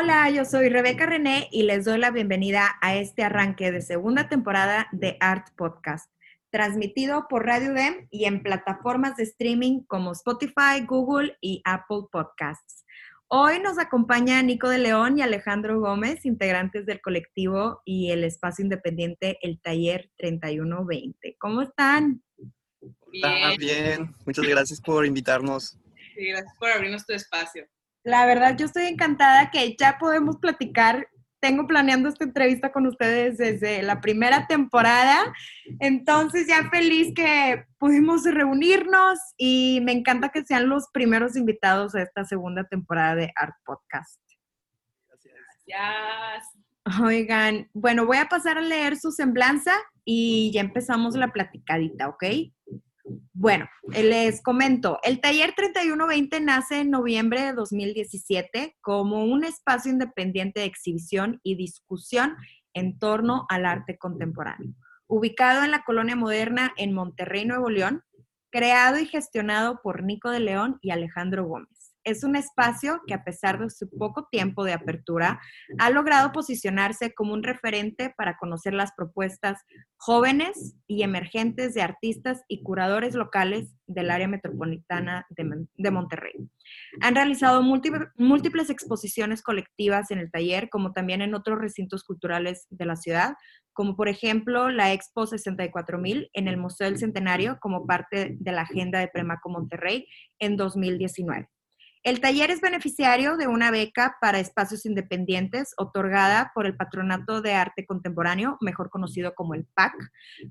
Hola, yo soy Rebeca René y les doy la bienvenida a este arranque de segunda temporada de Art Podcast, transmitido por Radio Dem y en plataformas de streaming como Spotify, Google y Apple Podcasts. Hoy nos acompaña Nico de León y Alejandro Gómez, integrantes del colectivo y el espacio independiente El Taller 3120. ¿Cómo están? Bien. bien, muchas gracias por invitarnos. Sí, gracias por abrirnos tu espacio. La verdad, yo estoy encantada que ya podemos platicar. Tengo planeando esta entrevista con ustedes desde la primera temporada, entonces ya feliz que pudimos reunirnos y me encanta que sean los primeros invitados a esta segunda temporada de Art Podcast. Gracias. Oigan, bueno, voy a pasar a leer su semblanza y ya empezamos la platicadita, ¿ok? Bueno, les comento, el taller 3120 nace en noviembre de 2017 como un espacio independiente de exhibición y discusión en torno al arte contemporáneo. Ubicado en la colonia moderna en Monterrey, Nuevo León, creado y gestionado por Nico de León y Alejandro Gómez es un espacio que a pesar de su poco tiempo de apertura, ha logrado posicionarse como un referente para conocer las propuestas jóvenes y emergentes de artistas y curadores locales del área metropolitana de, Monterrey. Han realizado múltiples exposiciones colectivas en el taller, como también en otros recintos culturales de la ciudad, como por ejemplo la Expo 64000 en el Museo del Centenario como parte de la agenda de Premaco Monterrey en 2019. El taller es beneficiario de una beca para espacios independientes otorgada por el Patronato de Arte Contemporáneo, mejor conocido como el PAC,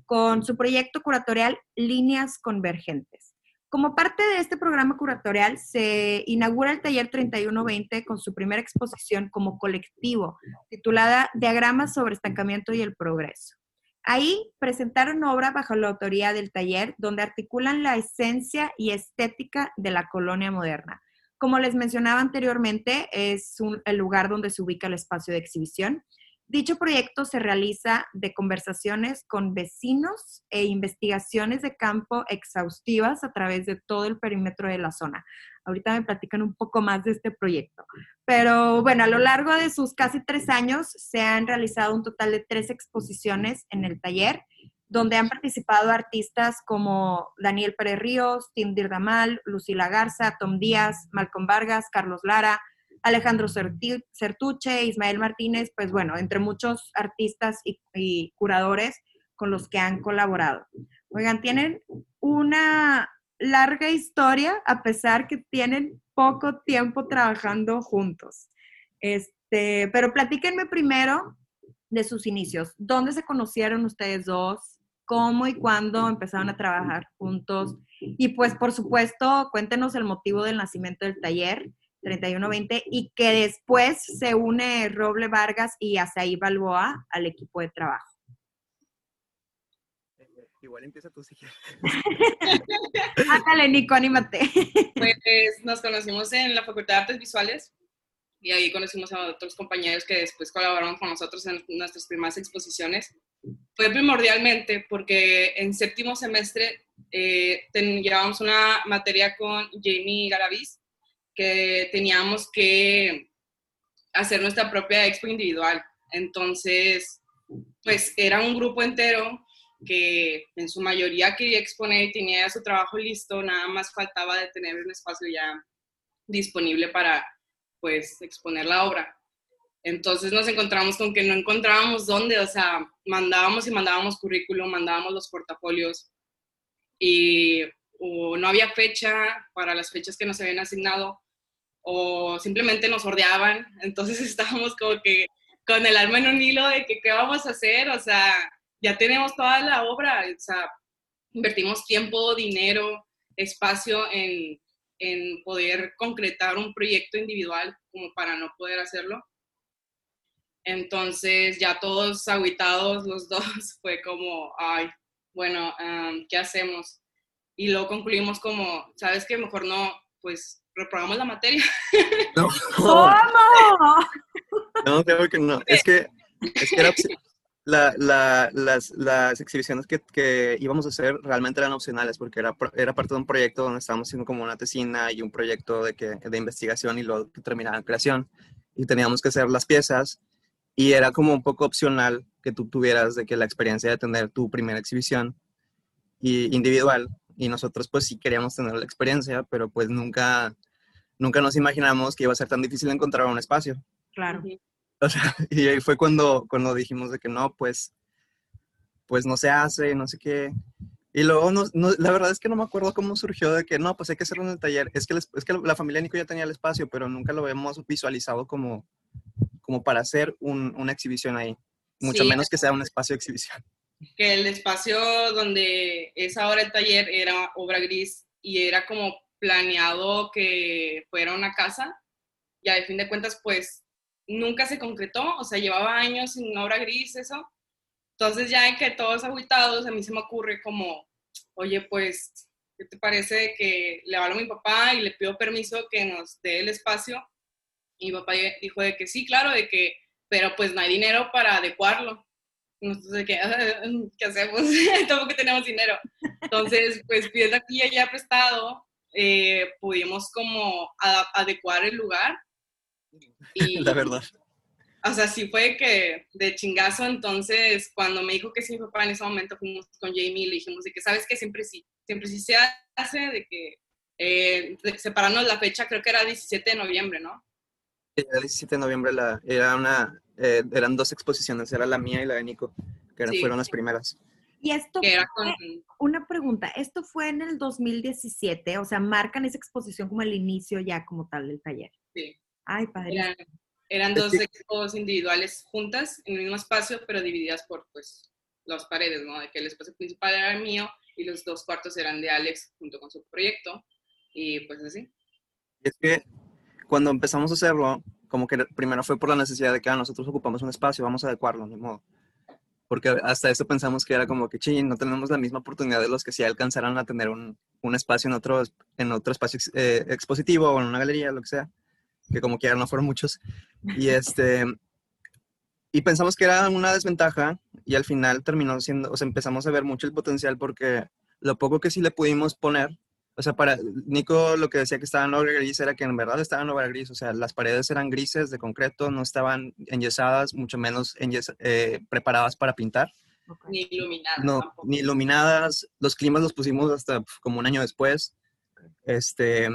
con su proyecto curatorial Líneas Convergentes. Como parte de este programa curatorial, se inaugura el taller 3120 con su primera exposición como colectivo, titulada Diagramas sobre estancamiento y el progreso. Ahí presentaron obra bajo la autoría del taller, donde articulan la esencia y estética de la colonia moderna, como les mencionaba anteriormente, es el lugar donde se ubica el espacio de exhibición. Dicho proyecto se realiza de conversaciones con vecinos e investigaciones de campo exhaustivas a través de todo el perímetro de la zona. Ahorita me platican un poco más de este proyecto. Pero bueno, a lo largo de sus casi tres años se han realizado un total de tres exposiciones en el taller donde han participado artistas como Daniel Pérez Ríos, Tim Dirdamal, Lucila Garza, Tom Díaz, Malcolm Vargas, Carlos Lara, Alejandro Certuche, Ismael Martínez, pues bueno, entre muchos artistas y, curadores con los que han colaborado. Oigan, tienen una larga historia a pesar que tienen poco tiempo trabajando juntos. Este, pero platíquenme primero de sus inicios. ¿Dónde se conocieron ustedes dos? Cómo y cuándo empezaron a trabajar juntos. Y pues, por supuesto, cuéntenos el motivo del nacimiento del taller 3120 y que después se une Roble Vargas y Asaí Balboa al equipo de trabajo. Igual empieza tú si quieres. Ándale, Nico, anímate. Pues nos conocimos en la Facultad de Artes Visuales y ahí conocimos a otros compañeros que después colaboraron con nosotros en nuestras primeras exposiciones fue primordialmente porque en séptimo semestre eh, llevábamos una materia con Jamie Garavis que teníamos que hacer nuestra propia expo individual. Entonces, pues era un grupo entero que en su mayoría quería exponer y tenía su trabajo listo, nada más faltaba de tener un espacio ya disponible para pues exponer la obra. Entonces nos encontramos con que no encontrábamos dónde, o sea, mandábamos y mandábamos currículum, mandábamos los portafolios y o no había fecha para las fechas que nos habían asignado o simplemente nos ordeaban. Entonces estábamos como que con el alma en un hilo de que qué vamos a hacer, o sea, ya tenemos toda la obra, o sea, invertimos tiempo, dinero, espacio en en poder concretar un proyecto individual como para no poder hacerlo. Entonces ya todos aguitados los dos fue como, ay, bueno, ¿qué hacemos? Y luego concluimos como, ¿sabes qué? Mejor no, pues reprobamos la materia. No. ¿Cómo? No, creo que no. Es que, es que era, la, la, las, las, exhibiciones que, que, íbamos a hacer realmente eran opcionales porque era, era parte de un proyecto donde estábamos haciendo como una tesina y un proyecto de, que, de investigación y luego que terminaba en creación. Y teníamos que hacer las piezas y era como un poco opcional que tú tuvieras de que la experiencia de tener tu primera exhibición y individual y nosotros pues sí queríamos tener la experiencia, pero pues nunca, nunca nos imaginamos que iba a ser tan difícil encontrar un espacio. Claro. O sea, y ahí fue cuando, cuando dijimos de que no, pues, pues no se hace, no sé qué. Y luego, no, la verdad es que no me acuerdo cómo surgió de que no, pues hay que hacerlo en el taller. Es que, es que la familia Nico ya tenía el espacio, pero nunca lo habíamos visualizado como, como para hacer una exhibición ahí, mucho menos que sea un espacio de exhibición. Que el espacio donde es ahora el taller era obra gris y era como planeado que fuera una casa, y a fin de cuentas pues nunca se concretó, o sea, llevaba años sin obra gris, eso. Entonces ya que todos aguitados, a mí se me ocurre como, oye, pues, ¿qué te parece que le hablo a mi papá y le pido permiso que nos dé el espacio y mi papá dijo de que sí, claro, de que, pero pues no hay dinero para adecuarlo. Entonces, ¿qué, ¿qué hacemos? Tampoco tenemos dinero. Entonces, pues pidiendo aquí y prestado, eh, pudimos como adecuar el lugar. Y, La verdad. O sea, sí fue que de chingazo, entonces cuando me dijo que sí, mi papá en ese momento fuimos con Jamie y le dijimos de que, ¿sabes que Siempre sí, siempre sí se hace, de que eh, separarnos la fecha, creo que era 17 de noviembre, ¿no? El 17 de noviembre la, era una, eh, eran dos exposiciones, era la mía y la de Nico, que fueron las primeras. Y esto fue, una pregunta, esto fue en el 2017, o sea, marcan esa exposición como el inicio ya como tal del taller. Sí. Ay, padre. Eran, eran dos expos individuales juntas en el mismo espacio, pero divididas por pues las paredes, ¿no? De que el espacio principal era el mío y los dos cuartos eran de Alex junto con su proyecto y pues así. Es que cuando empezamos a hacerlo, como que primero fue por la necesidad de que ah, nosotros ocupamos un espacio, vamos a adecuarlo, ni modo. Porque hasta eso pensamos que era como que, ching, no tenemos la misma oportunidad de los que sí alcanzaran a tener un, un espacio en otro, en otro espacio eh, expositivo o en una galería, lo que sea, que como quiera no fueron muchos. Y este, y pensamos que era una desventaja y al final terminó siendo, o sea, empezamos a ver mucho el potencial porque lo poco que sí le pudimos poner o sea, para Nico lo que decía que estaba en obra gris era que en verdad estaba en obra gris, o sea, las paredes eran grises de concreto, no estaban enyesadas, mucho menos eh, preparadas para pintar. Ni iluminadas. No, ni iluminadas. Los climas los pusimos hasta como un año después. Este,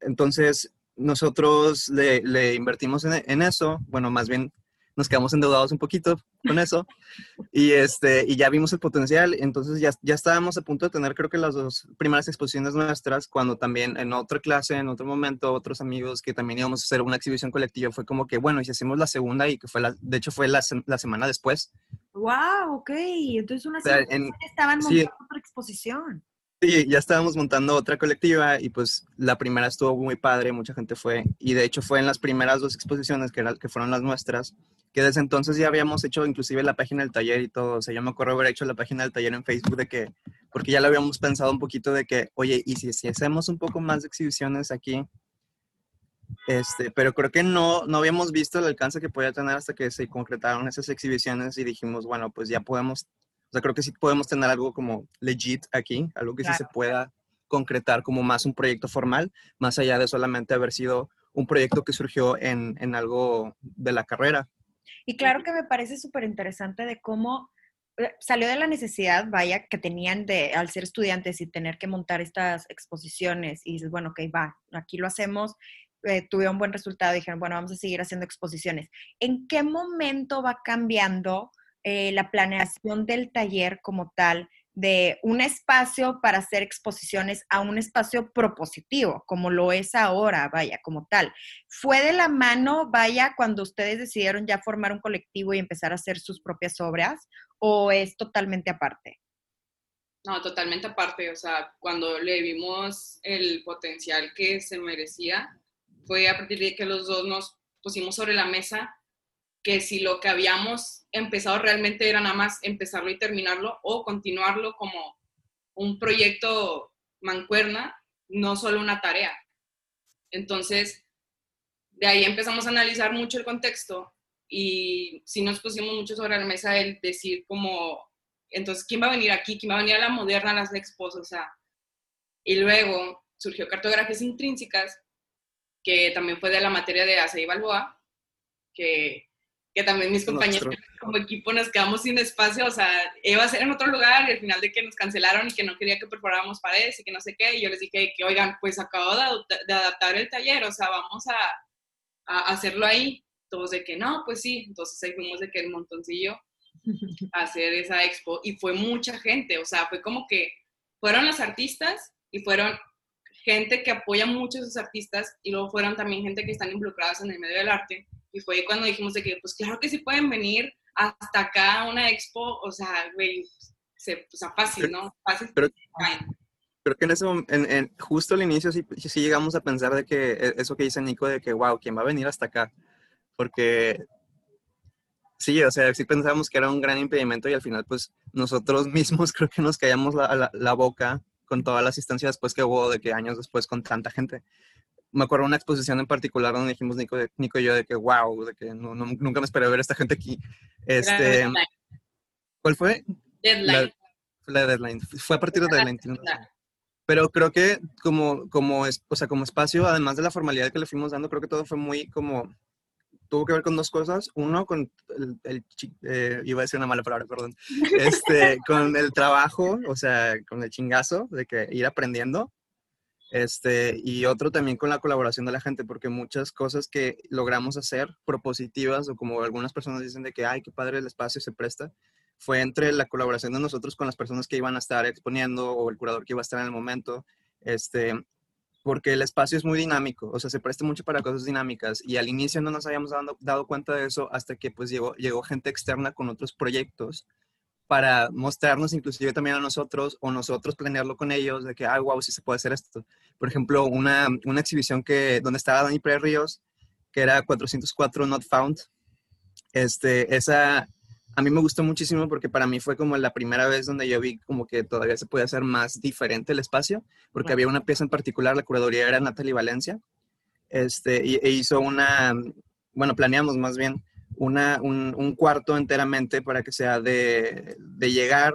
entonces, nosotros le, le invertimos en, en, eso, bueno, más bien nos quedamos endeudados un poquito con eso y, este, y ya vimos el potencial, entonces ya, ya estábamos a punto de tener creo que las dos primeras exposiciones nuestras, cuando también en otra clase, en otro momento, otros amigos que también íbamos a hacer una exhibición colectiva, fue como que, bueno, y si hacemos la segunda y que fue la, de hecho fue la, la semana después. ¡Wow! Ok, entonces una semana estaban montando otra exposición. Sí, ya estábamos montando otra colectiva y pues la primera estuvo muy padre, mucha gente fue y de hecho fue en las primeras dos exposiciones que, era, que fueron las nuestras, que desde entonces ya habíamos hecho inclusive la página del taller y todo, o sea, yo me acuerdo haber hecho la página del taller en Facebook de que, porque ya lo habíamos pensado un poquito de que, oye, y si, si hacemos un poco más de exhibiciones aquí, este, pero creo que no, no habíamos visto el alcance que podía tener hasta que se concretaron esas exhibiciones y dijimos, bueno, pues ya podemos o sea, creo que sí podemos tener algo como legit aquí, algo que sí se pueda concretar como más un proyecto formal, más allá de solamente haber sido un proyecto que surgió en, en algo de la carrera. Y claro que me parece súper interesante de cómo eh, salió de la necesidad, vaya, que tenían de, al ser estudiantes y tener que montar estas exposiciones y dices, bueno, ok, va, aquí lo hacemos, eh, tuvieron un buen resultado, dijeron, bueno, vamos a seguir haciendo exposiciones. ¿En qué momento va cambiando eh, la planeación del taller como tal, de un espacio para hacer exposiciones a un espacio propositivo, como lo es ahora, vaya, como tal. ¿Fue de la mano, vaya, cuando ustedes decidieron ya formar un colectivo y empezar a hacer sus propias obras, o es totalmente aparte? No, totalmente aparte, o sea, cuando le vimos el potencial que se merecía, fue a partir de que los dos nos pusimos sobre la mesa que si lo que habíamos empezado realmente era nada más empezarlo y terminarlo o continuarlo como un proyecto mancuerna, no solo una tarea. Entonces, de ahí empezamos a analizar mucho el contexto y sí nos pusimos mucho sobre la mesa el decir como entonces, ¿quién va a venir aquí? ¿Quién va a venir a la moderna, a las expos? O sea, y luego surgió cartografías intrínsecas, que también fue de la materia de Ace y Balboa, que, que también mis compañeros como equipo nos quedamos sin espacio, o sea, iba a ser en otro lugar y al final de que nos cancelaron y que no quería que perforáramos paredes y que no sé qué, y yo les dije que, oigan, pues acabo de, de adaptar el taller, o sea, vamos a, a, hacerlo ahí. Todos de que no, pues sí, entonces ahí fuimos de que el montoncillo hacer esa expo y fue mucha gente, o sea, fue como que fueron los artistas y fueron gente que apoya mucho a esos artistas y luego fueron también gente que están involucradas en el medio del arte y fue cuando dijimos de que pues claro que sí pueden venir hasta acá a una expo, o sea, güey, se, o sea, fácil, ¿no? Fácil. Pero, creo que en ese momento, en, justo al inicio sí, sí llegamos a pensar de que e, eso que dice Nico de que, wow, ¿quién va a venir hasta acá? Porque Sí, o sea, sí pensábamos que era un gran impedimento y al final, pues nosotros mismos creo que nos callamos la, la, boca con toda la asistencia después que hubo, de que años después con tanta gente. Me acuerdo de una exposición en particular donde dijimos Nico, Nico y yo de que, wow, de que no, nunca me esperé ver a esta gente aquí. Este, ¿Cuál fue? Deadline. La, deadline. Fue a partir de deadline. Pero creo que como, como, es, o sea, como espacio, además de la formalidad que le fuimos dando, creo que todo fue muy como tuvo que ver con dos cosas. Uno, con el, eh, iba a decir una mala palabra, perdón, este, con el trabajo, o sea, con el chingazo de que ir aprendiendo. Este, y otro también con la colaboración de la gente, porque muchas cosas que logramos hacer propositivas, o como algunas personas dicen de que, ay, qué padre el espacio se presta, fue entre la colaboración de nosotros con las personas que iban a estar exponiendo o el curador que iba a estar en el momento. Este, porque el espacio es muy dinámico, o sea, se presta mucho para cosas dinámicas y al inicio no nos habíamos dado, dado cuenta de eso hasta que pues llegó, llegó gente externa con otros proyectos para mostrarnos inclusive también a nosotros o nosotros planearlo con ellos de que, ah, wow, sí se puede hacer esto. Por ejemplo, una, una exhibición que, donde estaba Dani Pérez Ríos, que era 404 Not Found, este, esa, a mí me gustó muchísimo porque para mí fue como la primera vez donde yo vi como que todavía se puede hacer más diferente el espacio, porque había una pieza en particular, la curaduría era Natalie Valencia, este, y, e hizo una, bueno, planeamos más bien una, un, cuarto enteramente para que sea de, de llegar,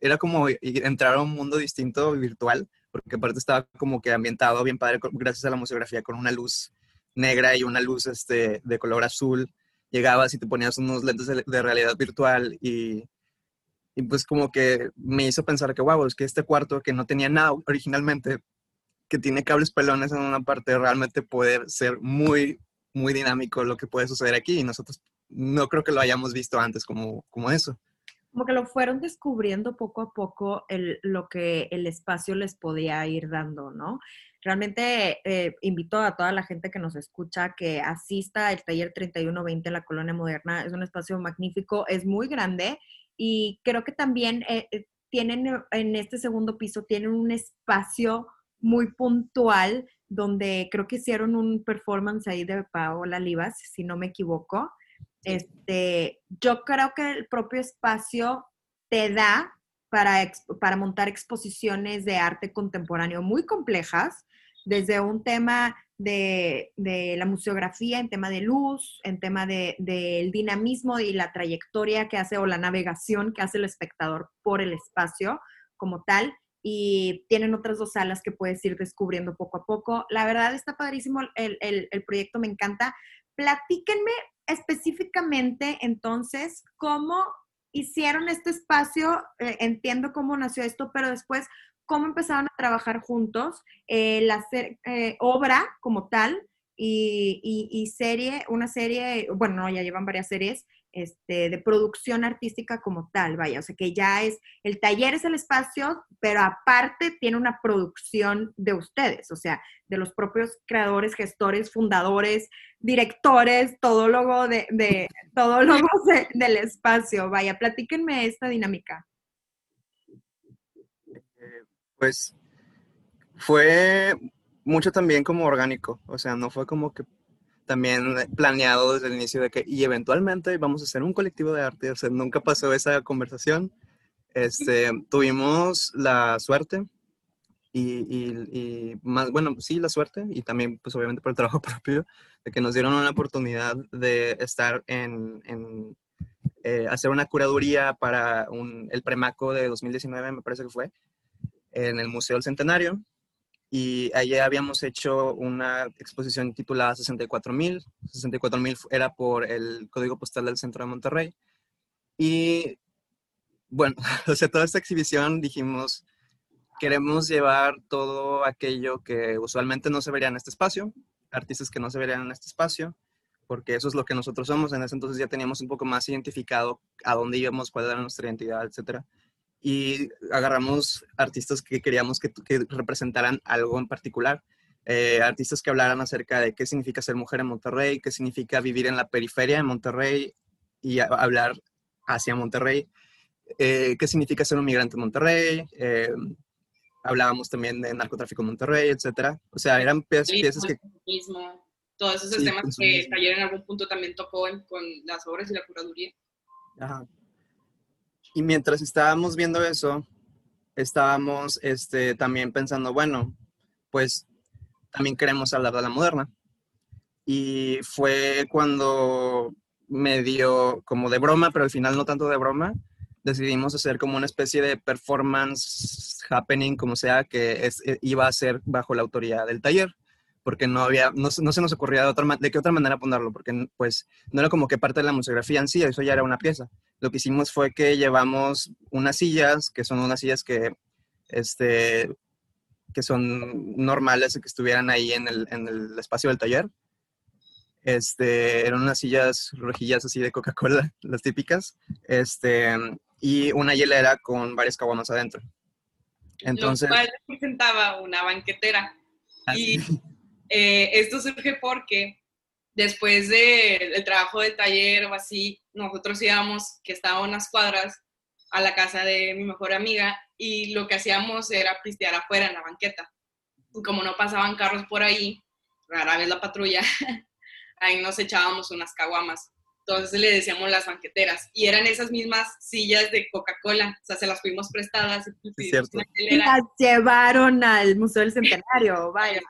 era como entrar a un mundo distinto virtual, porque aparte estaba como que ambientado bien padre gracias a la museografía con una luz negra y una luz este, de color azul. Llegabas y te ponías unos lentes de, realidad virtual y, y, pues como que me hizo pensar que, wow, es que este cuarto que no tenía nada originalmente, que tiene cables pelones en una parte, realmente puede ser muy, muy dinámico lo que puede suceder aquí y nosotros no creo que lo hayamos visto antes como, como eso. Como que lo fueron descubriendo poco a poco el, lo que el espacio les podía ir dando, ¿no? Realmente eh, invito a toda la gente que nos escucha que asista al taller 3120 en la Colonia Moderna. Es un espacio magnífico, es muy grande y creo que también eh, eh, tienen en este segundo piso, tienen un espacio muy puntual donde creo que hicieron un performance ahí de Paola Livas, si no me equivoco. Este, yo creo que el propio espacio te da para, para montar exposiciones de arte contemporáneo muy complejas, desde un tema de, la museografía, en tema de luz, en tema del de, dinamismo y la trayectoria que hace o la navegación que hace el espectador por el espacio como tal. Y tienen otras dos salas que puedes ir descubriendo poco a poco. La verdad está padrísimo el, el proyecto, me encanta. Platíquenme específicamente entonces cómo hicieron este espacio, eh, entiendo cómo nació esto, pero después cómo empezaron a trabajar juntos, eh, la eh, obra como tal y, serie, una serie, bueno, ya llevan varias series este, de producción artística como tal, vaya, o sea que ya es, el taller es el espacio, pero aparte tiene una producción de ustedes, o sea, de los propios creadores, gestores, fundadores, directores, todólogos de, de, del espacio, vaya, platíquenme esta dinámica. Pues fue mucho también como orgánico, o sea, no fue como que también planeado desde el inicio de que, y eventualmente vamos a hacer un colectivo de arte, o sea, nunca pasó esa conversación. Este, tuvimos la suerte y, más, bueno, sí, la suerte y también, pues obviamente por el trabajo propio, de que nos dieron una oportunidad de estar en, en eh, hacer una curaduría para un, el Premaco de 2019, me parece que fue, en el Museo del Centenario. Y allí habíamos hecho una exposición titulada 64.000. 64.000 era por el código postal del centro de Monterrey. Y bueno, o sea, toda esta exhibición dijimos, queremos llevar todo aquello que usualmente no se vería en este espacio, artistas que no se verían en este espacio, porque eso es lo que nosotros somos. En ese entonces ya teníamos un poco más identificado a dónde íbamos, cuál era nuestra identidad, etc. Y agarramos artistas que queríamos que, representaran algo en particular. Eh, artistas que hablaran acerca de qué significa ser mujer en Monterrey, qué significa vivir en la periferia de Monterrey y hablar hacia Monterrey, eh, qué significa ser un migrante en Monterrey, eh, hablábamos también de narcotráfico en Monterrey, etcétera. O sea, eran piezas, piezas que... Mismo, todos esos temas que ayer en algún punto también tocó con las obras y la curaduría. Ajá. Y mientras estábamos viendo eso, estábamos este, también pensando, bueno, pues también queremos hablar de la moderna. Y fue cuando me dio como de broma, pero al final no tanto de broma, decidimos hacer como una especie de performance happening, como sea, que eh, iba a ser bajo la autoridad del taller, porque no había, no, se nos ocurría de, otra, de qué otra manera ponerlo, porque pues no era como que parte de la museografía en sí, eso ya era una pieza. Lo que hicimos fue que llevamos unas sillas, que son unas sillas que, este, que son normales, que estuvieran ahí en el, en el espacio del taller. Este, eran unas sillas rojillas así de Coca-Cola, las típicas. Este, y una hielera con varias caguamas adentro. Entonces... Lo cual presentaba una banquetera. Ah, y eh, esto surge porque después del trabajo del taller o así, nosotros íbamos, que estaba a unas cuadras, a la casa de mi mejor amiga y lo que hacíamos era pistear afuera en la banqueta. Y como no pasaban carros por ahí, rara vez la patrulla, ahí nos echábamos unas caguamas. Entonces le decíamos las banqueteras. Y eran esas mismas sillas de Coca-Cola. O sea, se las fuimos prestadas. Y, las llevaron al Museo del Centenario. Vaya.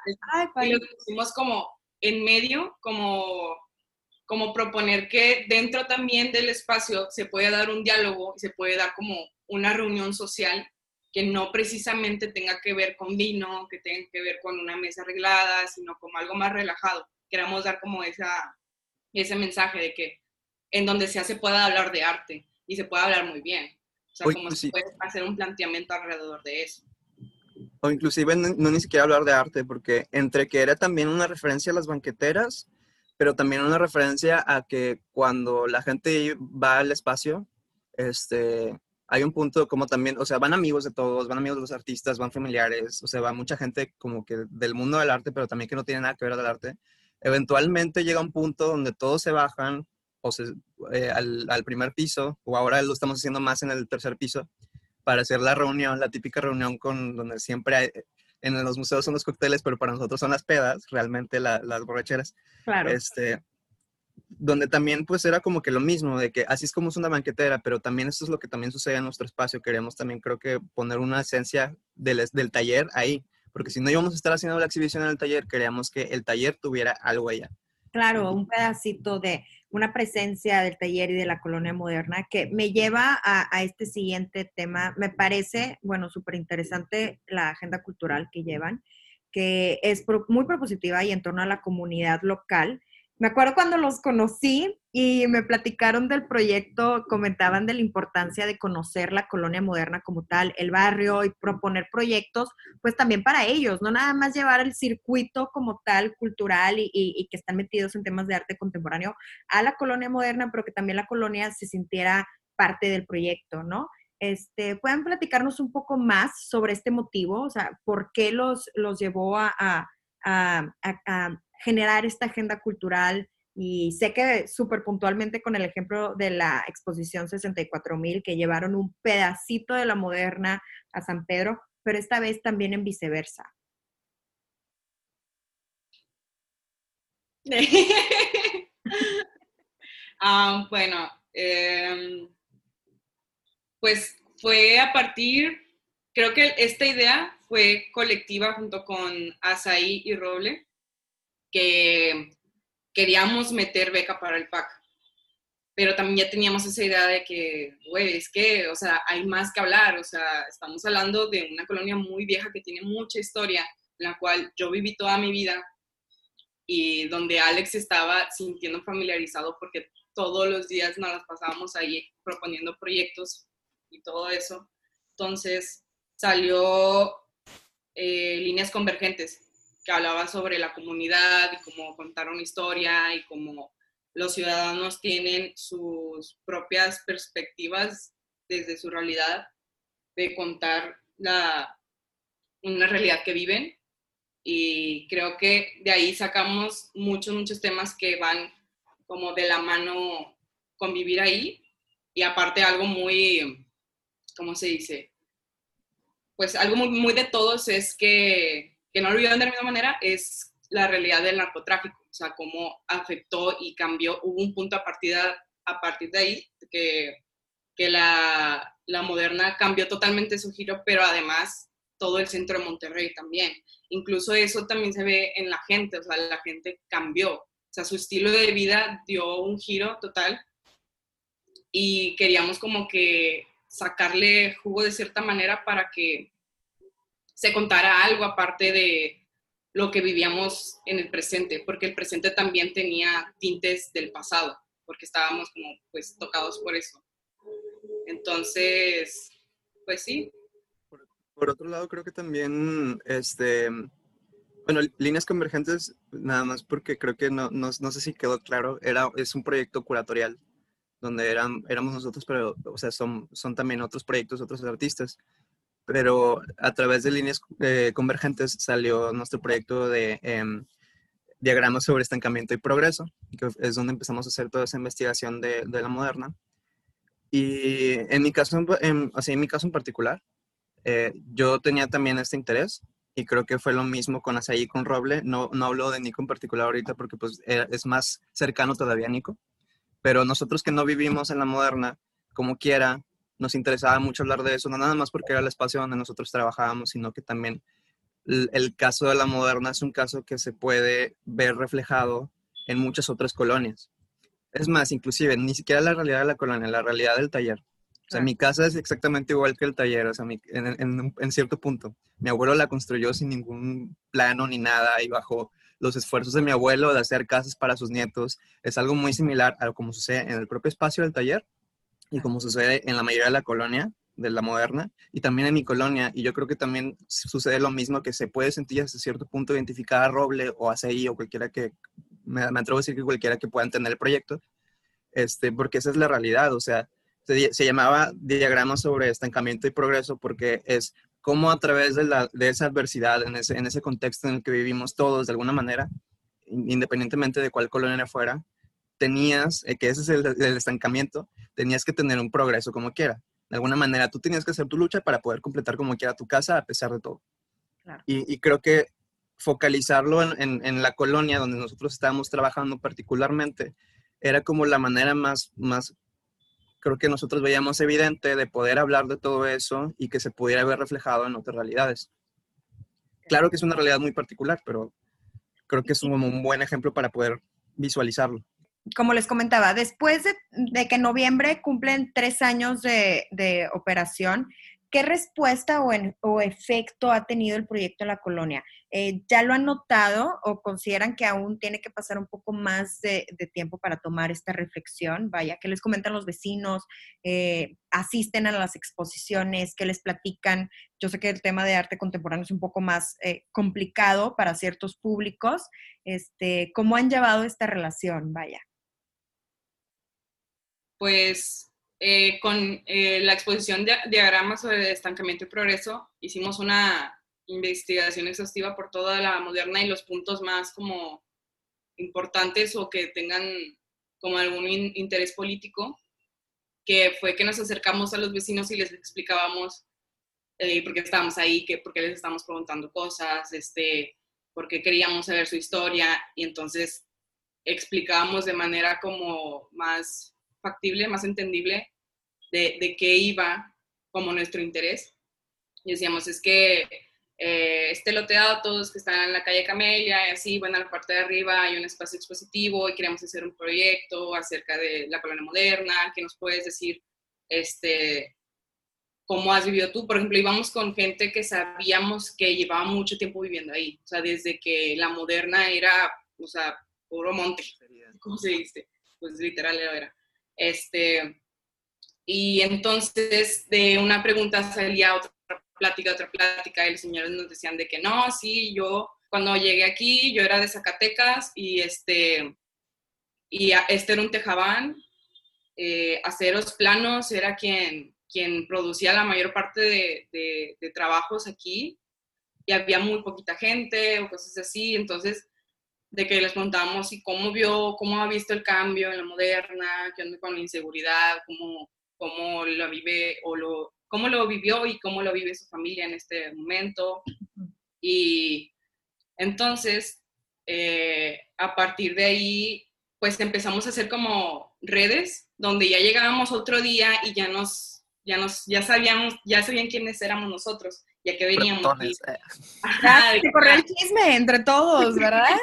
y lo pusimos como en medio, como, como proponer que dentro también del espacio se puede dar un diálogo y se puede dar como una reunión social que no precisamente tenga que ver con vino, que tenga que ver con una mesa arreglada, sino como algo más relajado. Queremos dar como esa, ese mensaje de que en donde sea se pueda hablar de arte y se pueda hablar muy bien. O sea, como se puede hacer un planteamiento alrededor de eso. O inclusive no, ni siquiera hablar de arte, porque entre que era también una referencia a las banqueteras, pero también una referencia a que cuando la gente va al espacio, este, hay un punto como también, o sea, van amigos de todos, van amigos de los artistas, van familiares, o sea, va mucha gente como que del mundo del arte, pero también que no tiene nada que ver del arte. Eventualmente llega un punto donde todos se bajan eh, al, primer piso, o ahora lo estamos haciendo más en el tercer piso, para hacer la reunión, la típica reunión con donde siempre hay, en los museos son los cócteles, pero para nosotros son las pedas, realmente las borracheras. Claro. Este, donde también pues era como que lo mismo, de que así es como es una banquetera, pero también esto es lo que también sucede en nuestro espacio. Queremos también creo que poner una esencia del, del taller ahí, porque si no íbamos a estar haciendo la exhibición en el taller, queríamos que el taller tuviera algo allá. Claro, un pedacito de, una presencia del taller y de la colonia moderna que me lleva a, este siguiente tema. Me parece, bueno, súper interesante la agenda cultural que llevan, que es muy propositiva y en torno a la comunidad local me acuerdo cuando los conocí y me platicaron del proyecto, comentaban de la importancia de conocer la colonia moderna como tal, el barrio y proponer proyectos, pues también para ellos, no nada más llevar el circuito como tal cultural y, que están metidos en temas de arte contemporáneo a la colonia moderna, pero que también la colonia se sintiera parte del proyecto, ¿no? Este, ¿Pueden platicarnos un poco más sobre este motivo? O sea, ¿por qué los, los llevó a, a, a generar esta agenda cultural y sé que súper puntualmente con el ejemplo de la exposición 64.000 que llevaron un pedacito de la moderna a San Pedro, pero esta vez también en viceversa. Ah, bueno, em, pues fue a partir, creo que esta idea fue colectiva junto con Asaí y Roble, que queríamos meter beca para el PAC. Pero también ya teníamos esa idea de que, güey, es que, o sea, hay más que hablar. O sea, estamos hablando de una colonia muy vieja que tiene mucha historia, en la cual yo viví toda mi vida y donde Alex estaba sintiendo familiarizado porque todos los días nos las pasábamos ahí proponiendo proyectos y todo eso. Entonces salió eh, Líneas Convergentes, que hablaba sobre la comunidad y cómo contar una historia y cómo los ciudadanos tienen sus propias perspectivas desde su realidad de contar la, una realidad que viven. Y creo que de ahí sacamos muchos, muchos temas que van como de la mano convivir ahí. Y aparte algo muy, ¿cómo se dice? Pues algo muy, de todos es que, que no lo vieron de la misma manera, es la realidad del narcotráfico, o sea, cómo afectó y cambió. Hubo un punto a partir, a partir de ahí que, que la, la moderna cambió totalmente su giro, pero además todo el centro de Monterrey también. Incluso eso también se ve en la gente, o sea, la gente cambió sea, su estilo de vida dio un giro total y queríamos como que sacarle jugo de cierta manera para que se contara algo aparte de lo que vivíamos en el presente, porque el presente también tenía tintes del pasado, porque estábamos como pues tocados por eso. Entonces, pues sí. Por, por otro lado, creo que también este, bueno, líneas convergentes, nada más porque creo que no, no, no, sé si quedó claro, era, es un proyecto curatorial, donde eran, éramos nosotros, pero, o sea, son, son también otros proyectos, otros artistas. Pero a través de líneas eh, convergentes salió nuestro proyecto de em, diagramas sobre estancamiento y progreso, que es donde empezamos a hacer toda esa investigación de, de la moderna. Y en mi caso, en, así en mi caso en particular, eh, yo tenía también este interés y creo que fue lo mismo con Asaí y con Roble. No, no hablo de Nico en particular ahorita porque pues eh, es más cercano todavía a Nico, pero nosotros que no vivimos en la moderna, como quiera, nos interesaba mucho hablar de eso, no nada más porque era el espacio donde nosotros trabajábamos, sino que también el, el caso de la moderna es un caso que se puede ver reflejado en muchas otras colonias. Es más, inclusive, ni siquiera la realidad de la colonia, la realidad del taller. O sea, mi casa es exactamente igual que el taller, o sea, en, en, cierto punto. Mi abuelo la construyó sin ningún plano ni nada y bajo los esfuerzos de mi abuelo de hacer casas para sus nietos. Es algo muy similar a como sucede en el propio espacio del taller y como sucede en la mayoría de la colonia, de la moderna, y también en mi colonia. Y yo creo que también sucede lo mismo, que se puede sentir hasta cierto punto identificada a Roble o a CI o cualquiera que, me, atrevo a decir que cualquiera que pueda entender el proyecto, este, porque esa es la realidad. O sea, se, llamaba diagrama sobre estancamiento y progreso porque es cómo a través de, la, de esa adversidad, en ese, en ese contexto en el que vivimos todos de alguna manera, independientemente de cuál colonia fuera, tenías, eh, que ese es el, el, estancamiento, tenías que tener un progreso como quiera. De alguna manera, tú tenías que hacer tu lucha para poder completar como quiera tu casa a pesar de todo. Claro. Y, y, creo que focalizarlo en, en, en, la colonia donde nosotros estábamos trabajando particularmente era como la manera más, más creo que nosotros veíamos evidente de poder hablar de todo eso y que se pudiera ver reflejado en otras realidades. Claro que es una realidad muy particular, pero creo que es un, un buen ejemplo para poder visualizarlo. Como les comentaba, después de, de que en noviembre cumplen tres años de, de operación, ¿Qué respuesta o, efecto ha tenido el proyecto en la colonia? Eh, ¿Ya lo han notado o consideran que aún tiene que pasar un poco más de, de tiempo para tomar esta reflexión? Vaya, ¿qué les comentan los vecinos? Eh, ¿Asisten a las exposiciones? ¿Qué les platican? Yo sé que el tema de arte contemporáneo es un poco más eh, complicado para ciertos públicos. Este, ¿Cómo han llevado esta relación? Vaya. Pues eh, con eh, la exposición de diagramas sobre estancamiento y progreso, hicimos una investigación exhaustiva por toda la moderna y los puntos más como importantes o que tengan como algún in interés político, que fue que nos acercamos a los vecinos y les explicábamos eh, porque estábamos ahí, que porque les estábamos preguntando cosas, este, porque queríamos saber su historia y entonces explicábamos de manera como más factible, más entendible de, de qué iba como nuestro interés. Y decíamos, es que eh, este loteado, todos que están en la calle Camelia y así, bueno, en la parte de arriba hay un espacio expositivo y queremos hacer un proyecto acerca de la colonia moderna, ¿qué nos puedes decir? Este, ¿Cómo has vivido tú? Por ejemplo, íbamos con gente que sabíamos que llevaba mucho tiempo viviendo ahí, o sea, desde que la moderna era, o sea, puro monte, ¿cómo se dice? Pues literal era. Este, y entonces de una pregunta salía otra plática, otra plática, y los señores nos decían de que no, sí, yo cuando llegué aquí, yo era de Zacatecas y este, y este era un tejabán, eh, Aceros Planos era quien, quien producía la mayor parte de, de, trabajos aquí y había muy poquita gente o cosas así, entonces de que les preguntábamos y cómo vio, cómo ha visto el cambio en la moderna, qué onda con la inseguridad, cómo, cómo lo vive o lo, cómo lo vivió y cómo lo vive su familia en este momento. Y entonces, eh, a partir de ahí, pues empezamos a hacer como redes, donde ya llegábamos otro día y ya nos, ya nos, ya sabíamos, ya sabían quiénes éramos nosotros, ya que veníamos. Eh. Ajá, se corrió el chisme entre todos, ¿verdad?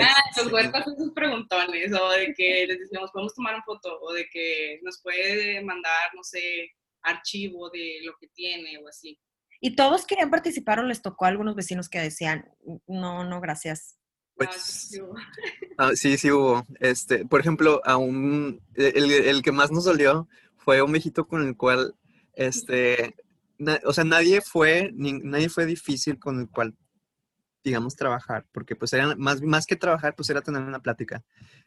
ah, los huertas son preguntones, o de que les decíamos, podemos tomar una foto, o de que nos puede mandar, no sé, archivo de lo que tiene o así. ¿Y todos querían participar o les tocó a algunos vecinos que decían, no, no, gracias? Pues, ah, sí, sí hubo. Este, por ejemplo, a un, el, el, que más nos dolió fue un viejito con el cual, este, o sea, nadie fue, ni, nadie fue difícil con el cual, digamos, trabajar, porque pues era más, más que trabajar, pues era tener una plática.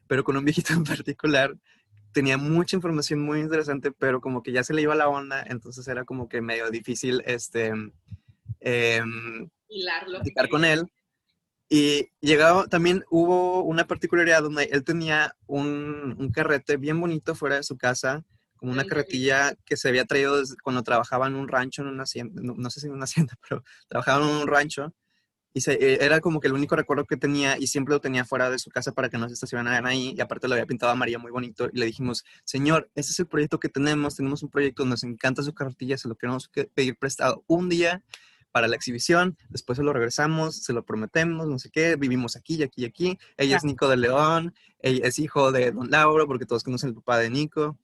Pero con un viejito en particular, tenía mucha información muy interesante, pero como que ya se le iba la onda, entonces era como que medio difícil este, eh, platicar con él. Y llegado, también hubo una particularidad donde él tenía un, un, carrete bien bonito fuera de su casa, como una carretilla que se había traído desde cuando trabajaba en un rancho, en una hacienda, no, no sé si en una hacienda, pero trabajaba en un rancho y se, eh, era como que el único recuerdo que tenía y siempre lo tenía fuera de su casa para que no se estacionaran ahí. Y aparte lo había pintado a María muy bonito. Y le dijimos, señor, ese es el proyecto que tenemos. Tenemos un proyecto, nos encanta su cartilla, se lo queremos pedir prestado un día para la exhibición. Después se lo regresamos, se lo prometemos, no sé qué. Vivimos aquí y aquí y aquí. Ella es Nico de León. Ella es hijo de Don Lauro, porque todos conocen el papá de Nico.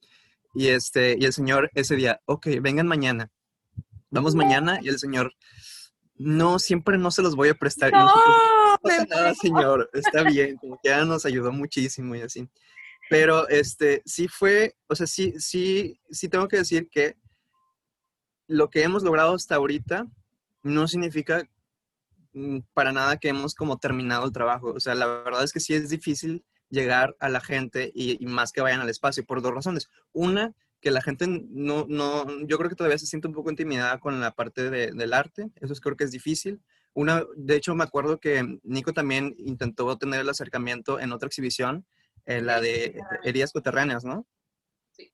Y, este, y el señor ese día, ok, vengan mañana. Vamos mañana. Y el señor no, siempre no se los voy a prestar. No, pasa nada, señor, está bien, como que ya nos ayudó muchísimo y así. Pero este, sí fue, o sea, sí, sí, sí tengo que decir que lo que hemos logrado hasta ahorita no significa mm, para nada que hemos como terminado el trabajo. O sea, la verdad es que sí es difícil llegar a la gente y, y más que vayan al espacio por dos razones. Una, que la gente no, no, yo creo que todavía se siente un poco intimidada con la parte de, del arte, eso es, creo que es difícil. Una, de hecho, me acuerdo que Nico también intentó tener el acercamiento en otra exhibición, en la de heridas coterráneas, ¿no? Sí.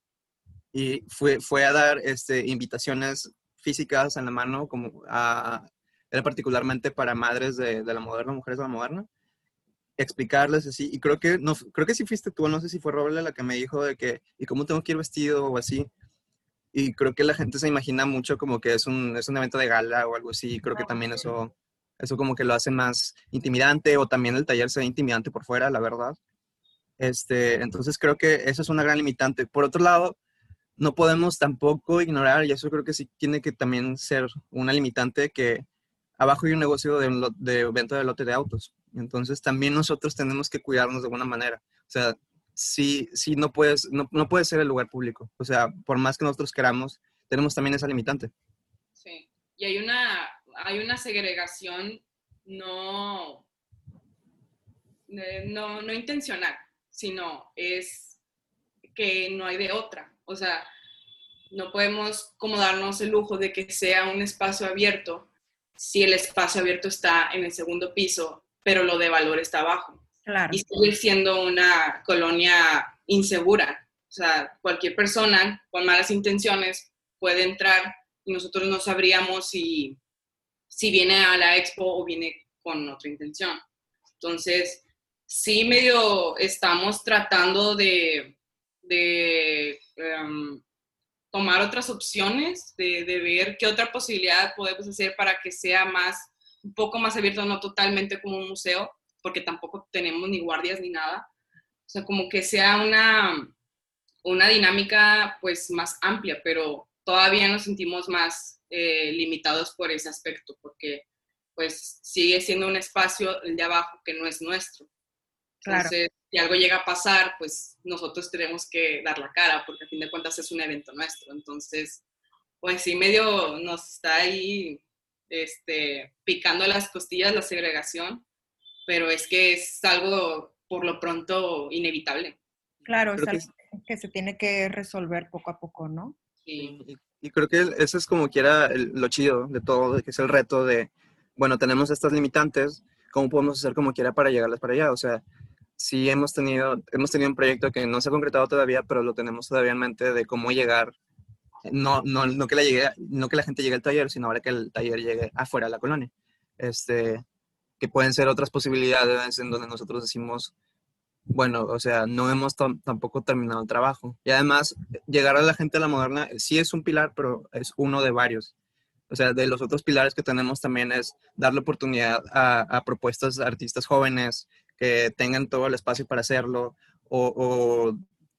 Y fue, fue a dar este, invitaciones físicas en la mano, como a, era particularmente para madres de, de la moderna, mujeres de la moderna explicarles así. Y creo que, no, creo que sí fuiste tú, no sé si fue Roble la que me dijo de que, ¿y cómo tengo que ir vestido o así? Y creo que la gente se imagina mucho como que es un, es un evento de gala o algo así. Creo que también eso, eso como que lo hace más intimidante o también el taller se ve intimidante por fuera, la verdad. Este, entonces creo que eso es una gran limitante. Por otro lado, no podemos tampoco ignorar, y eso creo que sí tiene que también ser una limitante, que abajo hay un negocio de, de venta de lote de autos. Entonces también nosotros tenemos que cuidarnos de alguna manera. O sea, sí, sí no puedes, no, no puede ser el lugar público. O sea, por más que nosotros queramos, tenemos también esa limitante. Sí, y hay una, hay una segregación no, no, no intencional, sino es que no hay de otra. O sea, no podemos como darnos el lujo de que sea un espacio abierto si el espacio abierto está en el segundo piso pero lo de valor está abajo. Claro. Y sigue siendo una colonia insegura. O sea, cualquier persona con malas intenciones puede entrar y nosotros no sabríamos si, si viene a la expo o viene con otra intención. Entonces, sí medio estamos tratando de, de em, tomar otras opciones, de, de, ver qué otra posibilidad podemos hacer para que sea más, un poco más abierto, no totalmente como un museo, porque tampoco tenemos ni guardias ni nada. O sea, como que sea una, una dinámica pues más amplia, pero todavía nos sentimos más eh, limitados por ese aspecto, porque pues sigue siendo un espacio el de abajo que no es nuestro. Entonces, si algo llega a pasar, pues nosotros tenemos que dar la cara, porque a fin de cuentas es un evento nuestro. Entonces, pues sí, medio nos está ahí este, picando las costillas la segregación, pero es que es algo por lo pronto inevitable. Claro, es algo que se tiene que resolver poco a poco, ¿no? Y, creo que eso es como quiera lo chido de todo, que es el reto de, bueno, tenemos estas limitantes, ¿cómo podemos hacer como quiera para llegarlas para allá? O sea, sí hemos tenido, hemos tenido un proyecto que no se ha concretado todavía, pero lo tenemos todavía en mente de cómo llegar, no, no, no, que, la llegue, no que la gente llegue al taller, sino ahora que el taller llegue afuera de la colonia. Este, que pueden ser otras posibilidades en donde nosotros decimos, bueno, o sea, no hemos tampoco terminado el trabajo. Y además, llegar a la gente a la moderna sí es un pilar, pero es uno de varios. O sea, de los otros pilares que tenemos también es darle oportunidad a, propuestas de artistas jóvenes que tengan todo el espacio para hacerlo, o,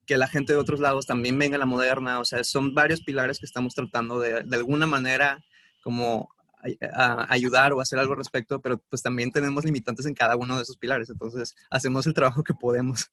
que la gente de otros lados también venga a la moderna. O sea, son varios pilares que estamos tratando de, de alguna manera como a ayudar o hacer algo al respecto, pero pues también tenemos limitantes en cada uno de esos pilares, entonces hacemos el trabajo que podemos.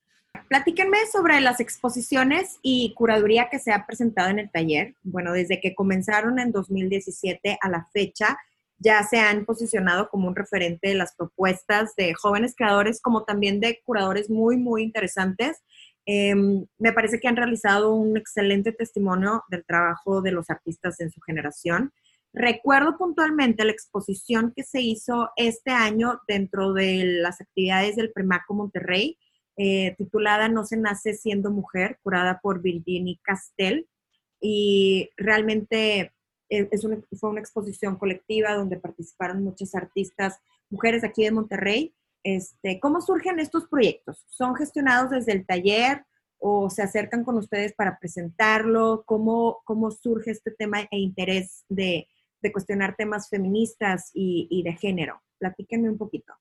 Platíquenme sobre las exposiciones y curaduría que se ha presentado en el taller. Bueno, desde que comenzaron en 2017 a la fecha, ya se han posicionado como un referente de las propuestas de jóvenes creadores, como también de curadores muy, muy interesantes. Em, me parece que han realizado un excelente testimonio del trabajo de los artistas en su generación. Recuerdo puntualmente la exposición que se hizo este año dentro de las actividades del Premaco Monterrey, eh, titulada No se nace siendo mujer, curada por Virginie Castell. Y realmente eh, fue una exposición colectiva donde participaron muchas artistas, mujeres aquí de Monterrey. Este, ¿Cómo surgen estos proyectos? ¿Son gestionados desde el taller o se acercan con ustedes para presentarlo? ¿Cómo, cómo surge este tema e interés de, cuestionar temas feministas y, de género. Platíquenme un poquito.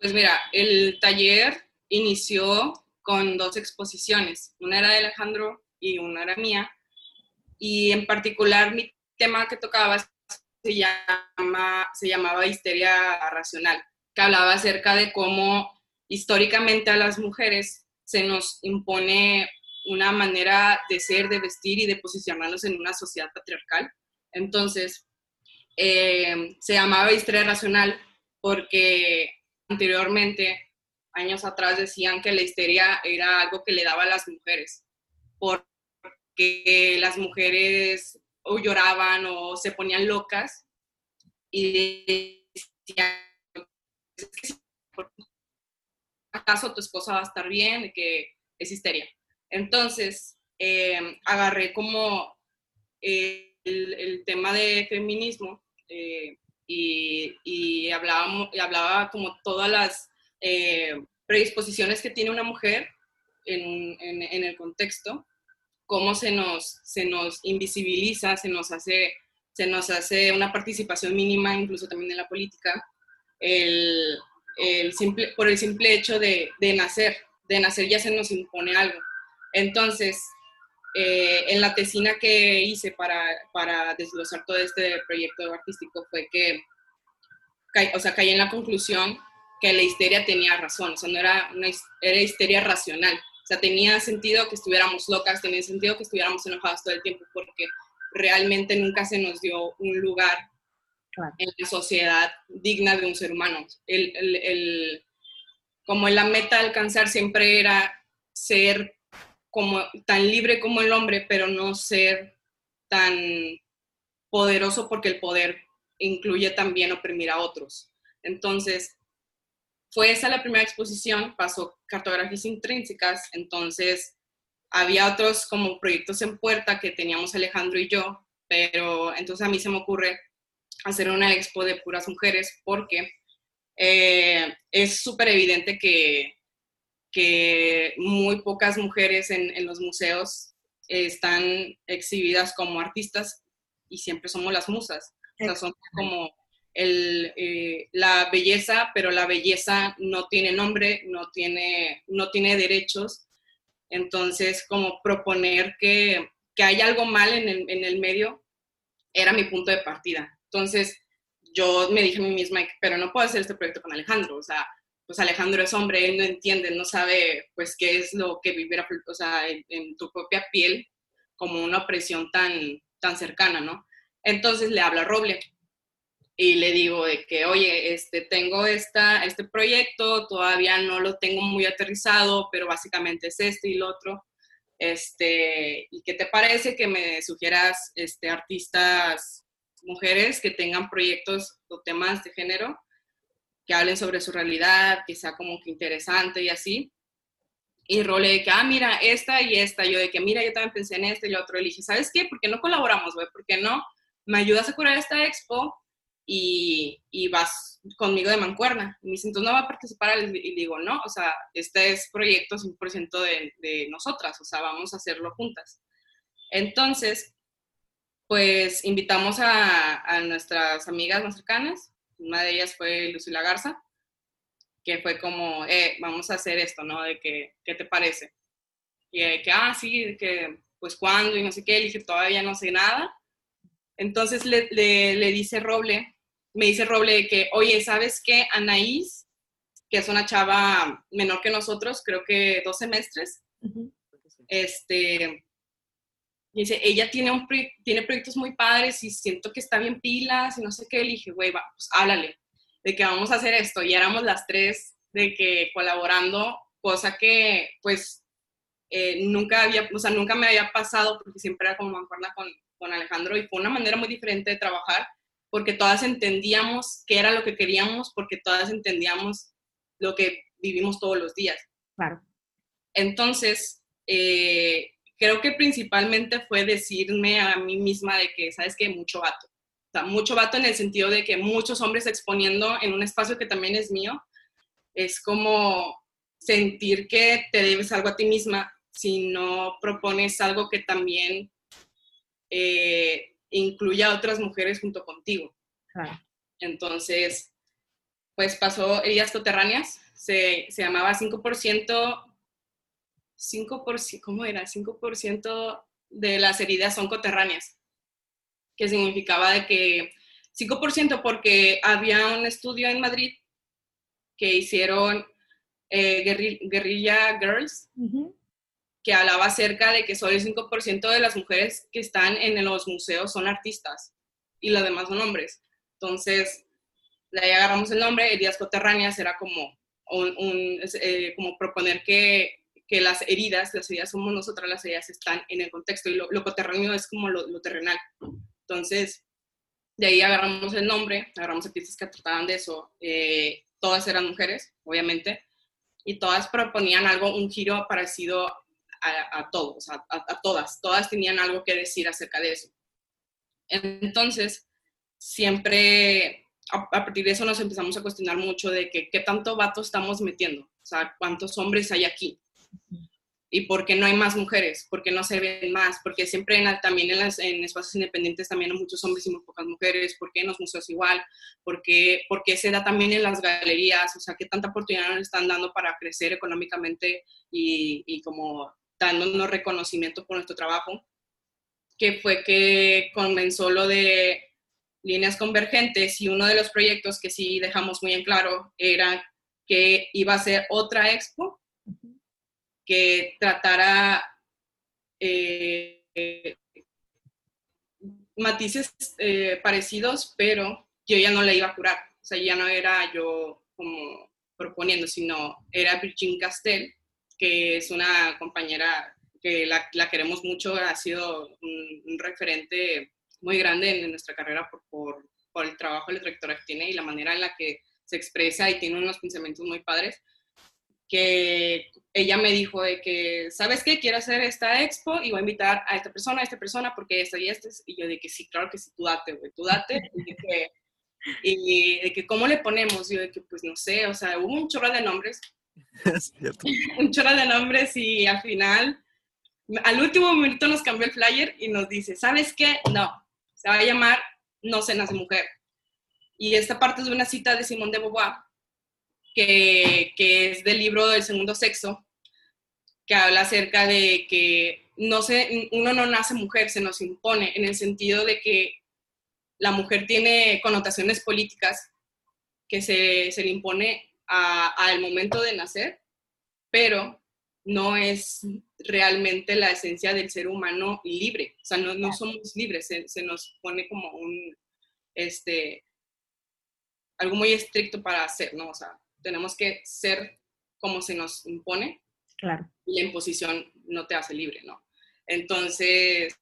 Pues mira, el taller inició con dos exposiciones. Una era de Alejandro y una era mía. Y en particular mi tema que tocaba se, llama, se llamaba histeria racional, que hablaba acerca de cómo históricamente a las mujeres se nos impone una manera de ser, de vestir y de posicionarnos en una sociedad patriarcal. Entonces, eh, se llamaba histeria racional porque anteriormente, años atrás, decían que la histeria era algo que le daba a las mujeres, porque las mujeres o lloraban o se ponían locas y decían, ¿acaso tu esposa va a estar bien? Que es histeria. Entonces, eh, agarré como... Eh, el, tema de feminismo eh, y, y, hablaba, como todas las eh, predisposiciones que tiene una mujer en, en, el contexto, cómo se nos, se nos invisibiliza, se nos, hace, se nos hace una participación mínima, incluso también en la política, el, el simple, por el simple hecho de, de nacer. De nacer ya se nos impone algo. Entonces, eh, en la tesina que hice para, para desglosar todo este proyecto artístico fue que, o sea, caí en la conclusión que la histeria tenía razón, o sea, no era una era histeria racional, o sea, tenía sentido que estuviéramos locas, tenía sentido que estuviéramos enojadas todo el tiempo, porque realmente nunca se nos dio un lugar en la sociedad digna de un ser humano. El, el, el, como la meta a alcanzar siempre era ser como tan libre como el hombre, pero no ser tan poderoso porque el poder incluye también oprimir a otros. Entonces, fue esa la primera exposición, pasó cartografías intrínsecas, entonces había otros como proyectos en puerta que teníamos Alejandro y yo, pero entonces a mí se me ocurre hacer una expo de puras mujeres porque eh, es súper evidente que, que muy pocas mujeres en, en los museos están exhibidas como artistas y siempre somos las musas. O sea, son como el, eh, la belleza, pero la belleza no tiene nombre, no tiene, no tiene derechos. Entonces, como proponer que, que hay algo mal en el, en el medio era mi punto de partida. Entonces, yo me dije a mí misma, pero no puedo hacer este proyecto con Alejandro, o sea, pues Alejandro es hombre, él no entiende, no sabe, pues, qué es lo que vivir, o sea, en, en tu propia piel como una opresión tan, tan cercana, ¿no? Entonces le hablo a Roble y le digo de que, oye, este, tengo esta, este proyecto, todavía no lo tengo muy aterrizado, pero básicamente es este y lo otro. Este, ¿Y qué te parece que me sugieras este, artistas mujeres que tengan proyectos o temas de género, que hablen sobre su realidad, que sea como que interesante y así? Y Role de que, ah, mira, esta y esta. Yo de que, mira, yo también pensé en este y otro. Y dije, ¿sabes qué? ¿Por qué no colaboramos, güey? ¿Por qué no me ayudas a curar esta expo y, y, vas conmigo de mancuerna. Y me dice, entonces no va a participar. Y digo, no, o sea, este es proyecto 100% de, de nosotras, o sea, vamos a hacerlo juntas. Entonces, pues invitamos a, a, nuestras amigas más cercanas. Una de ellas fue Lucila Garza, que fue como, eh, vamos a hacer esto, ¿no? De que, ¿qué te parece? Y de que, ah, sí, que, pues, ¿cuándo? Y no sé qué. Le dije, todavía no sé nada. Entonces le, le, le dice Roble, me dice Roble que, oye, ¿sabes qué? Anaís, que es una chava menor que nosotros, creo que dos semestres, uh -huh. este, dice, ella tiene, un, tiene proyectos muy padres y siento que está bien pilas y no sé qué. Le dije, güey, pues háblale, de que vamos a hacer esto. Y éramos las tres de que colaborando, cosa que pues eh, nunca había, o sea, nunca me había pasado porque siempre era como mancuerna con, con Alejandro y fue una manera muy diferente de trabajar porque todas entendíamos qué era lo que queríamos, porque todas entendíamos lo que vivimos todos los días. Claro. Entonces, eh, creo que principalmente fue decirme a mí misma de que, ¿sabes qué? Mucho vato. O sea, mucho vato en el sentido de que muchos hombres exponiendo en un espacio que también es mío, es como sentir que te debes algo a ti misma si no propones algo que también eh, incluya a otras mujeres junto contigo. Entonces, pues pasó Heridas Coterráneas, se, se llamaba 5%, 5%, ¿cómo era? 5% de las heridas son coterráneas, que significaba de que 5% porque había un estudio en Madrid que hicieron eh, guerrilla girls, uh -huh que hablaba acerca de que solo el 5% de las mujeres que están en los museos son artistas y las demás son hombres. Entonces, de ahí agarramos el nombre, heridas coterráneas era como, un, un eh, como proponer que, que, las heridas, las heridas somos nosotras, las heridas están en el contexto y lo, lo coterráneo es como lo, lo, terrenal. Entonces, de ahí agarramos el nombre, agarramos artistas que trataban de eso. Eh, todas eran mujeres, obviamente, y todas proponían algo, un giro parecido a, a todos, a, a, todas, todas tenían algo que decir acerca de eso. Entonces, siempre a, partir de eso nos empezamos a cuestionar mucho de que, qué tanto vato estamos metiendo, o sea, cuántos hombres hay aquí. ¿Y por qué no hay más mujeres? ¿Por qué no se ven más? Porque siempre en, también en, las, en espacios independientes también hay muchos hombres y muy pocas mujeres. ¿Por qué en los museos igual? ¿Por qué, ¿Por qué se da también en las galerías? O sea, ¿qué tanta oportunidad nos están dando para crecer económicamente y, y como dándonos reconocimiento por nuestro trabajo, que fue que comenzó lo de líneas convergentes y uno de los proyectos que sí dejamos muy en claro era que iba a ser otra expo que tratara eh, matices eh, parecidos, pero yo ya no la iba a curar. O sea, ya no era yo como proponiendo, sino era Virgin Castell, que es una compañera que la, la queremos mucho, ha sido un, un, referente muy grande en, nuestra carrera por, por, por el trabajo, la trayectoria que tiene y la manera en la que se expresa y tiene unos pensamientos muy padres, que ella me dijo de que, ¿sabes qué? Quiero hacer esta expo y voy a invitar a esta persona, a esta persona, porque esta y esta. Y yo de que sí, claro que sí, tú date, güey, tú date. Y, de que, ¿cómo le ponemos? Yo de que, pues no sé, o sea, hubo un chorro de nombres. un chorro de nombres y al final, al último minuto nos cambió el flyer y nos dice, ¿sabes qué? No, se va a llamar No se nace mujer. Y esta parte es de una cita de Simón de Beauvoir, que, que es del libro del segundo sexo, que habla acerca de que no se, uno no nace mujer, se nos impone, en el sentido de que la mujer tiene connotaciones políticas que se, se le impone al momento de nacer, pero no es realmente la esencia del ser humano libre. O sea, no, no somos libres, se, se, nos pone como un, este, algo muy estricto para hacer, ¿no? O sea, tenemos que ser como se nos impone. Claro. La imposición no te hace libre, ¿no? Entonces,